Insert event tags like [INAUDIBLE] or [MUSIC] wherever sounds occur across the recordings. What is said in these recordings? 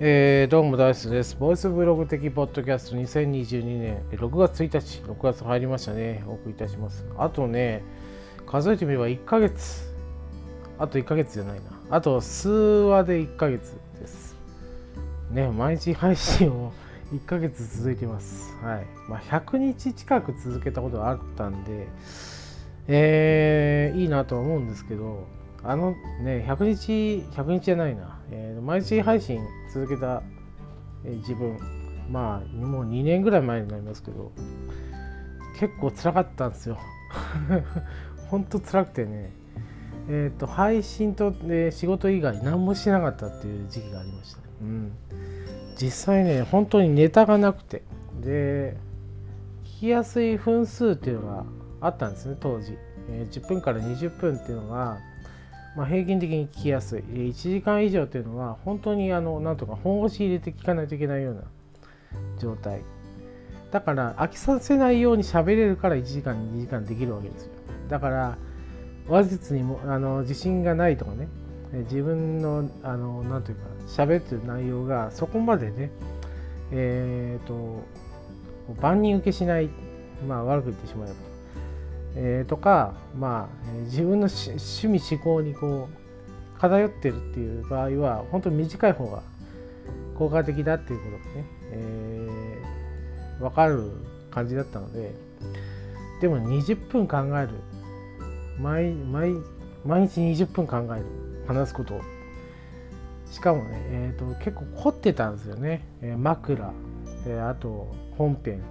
えー、どうもダイスです。ボイスブログ的ポッドキャスト2022年6月1日、6月入りましたね。お送りいたします。あとね、数えてみれば1ヶ月。あと1ヶ月じゃないな。あと数話で1ヶ月です。ね、毎日配信を [LAUGHS] 1ヶ月続いてます。はい。まあ、100日近く続けたことがあったんで、えー、いいなと思うんですけど、あのね、100日、100日じゃないな、えー、毎日配信続けた、えー、自分、まあ、もう2年ぐらい前になりますけど、結構辛かったんですよ。ほんと辛くてね、えっ、ー、と、配信と、ね、仕事以外何もしなかったっていう時期がありました。うん。実際ね、本当にネタがなくて、で、聞きやすい分数っていうのがあったんですね、当時。えー、10分から20分っていうのが、まあ、平均的に聞きやすい。1時間以上というのは本当にあのなんとか本腰入れて聞かないといけないような状態。だから飽きさせないように喋れるから1時間2時間できるわけですよ。だから話術にもあの自信がないとかね。自分のあのなんというか喋ってる内容がそこまでねえっ、ー、と万人受けしないまあ悪く言ってしまえば。えー、とか、まあ、自分の趣味思考にこう偏ってるっていう場合は本当に短い方が効果的だっていうことがね、えー、分かる感じだったのででも20分考える。毎毎毎日20分考える。話すこと。しかもね、えーと、結構凝ってたんですよね、えー、枕、えー、あと本編。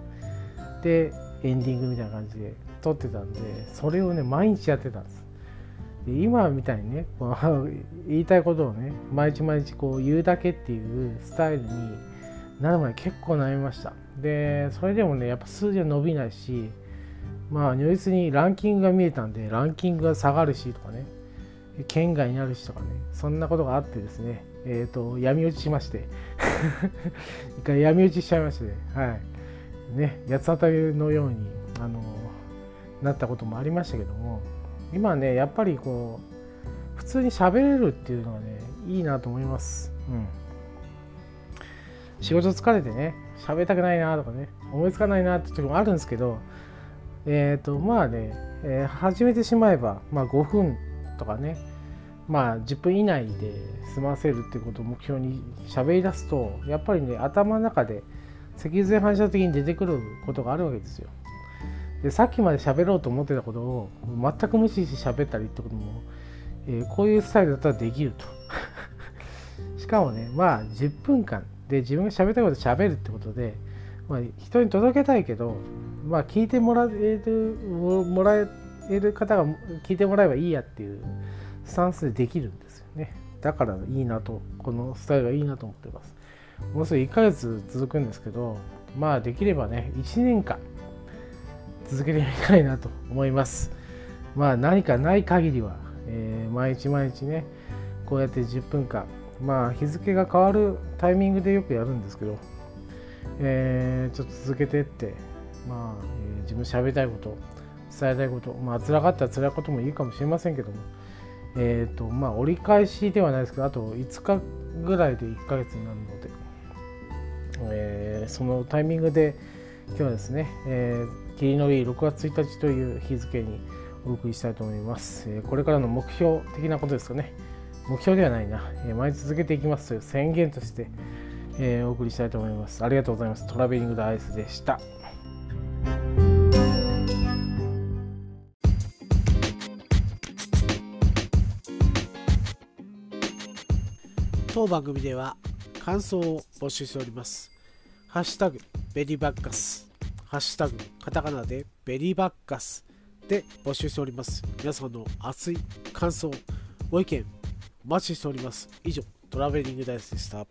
でエンディングみたいな感じで。撮ってたんでそれをね毎日やってたんです。で今みたいにね [LAUGHS] 言いたいことをね毎日毎日こう言うだけっていうスタイルになるまで結構悩みました。でそれでもねやっぱ数字は伸びないしまあ如実にランキングが見えたんでランキングが下がるしとかね県外になるしとかねそんなことがあってですねえっ、ー、と闇落ちしまして。[LAUGHS] 一回闇落ちしちゃいましてねはい。ね八つ当たりのようにあのなったこともありましたけども今ねやっぱりこう普通に喋れるっていうのがねいいなと思います。うん、仕事疲れてね喋りたくないなとかね思いつかないなって時もあるんですけどえっ、ー、とまあね、えー、始めてしまえば、まあ、5分とかねまあ10分以内で済ませるっていうことを目標に喋り出すとやっぱりね頭の中で脊髄反射的に出てくることがあるわけですよ。でさっきまで喋ろうと思ってたことを全く無視して喋ったりってことも、えー、こういうスタイルだったらできると。[LAUGHS] しかもねまあ10分間。で自分が喋ったこと喋るってことで、まあ、人に届けたいけどまあ聞いてもらえるもらえる方が聞いてもらえばいいやっていうスタンスでできるんですよね。だからいいなとこのスタイルがいいなと思ってます。もうすぐ1ヶ月続くんですけどまあできればね1年間続けてみたいなと思います。まあ何かない限りは、えー、毎日毎日ねこうやって10分間まあ日付が変わるタイミングでよくやるんですけど、えー、ちょっと続けてってまあ、えー、自分喋りたいこと伝えたいことまあ辛かったら辛いこともいいかもしれませんけどもえっ、ー、とまあ折り返しではないですけどあと5日ぐらいで1ヶ月になるので、えー、そのタイミングで今日はですね、えー霧のいい6月1日という日付にお送りしたいと思います。これからの目標的なことですかね。目標ではないな。毎日続けていきますという宣言として、えお送りしたいと思います。ありがとうございます。トラベリングダイスでした。当番組では感想を募集しております。ハッシュタグベリーバッカスハッシュタグ、カタカナでベリーバッカスで募集しております。皆さんの熱い感想、ご意見、お待ちしております。以上、トラベリングダイスでした。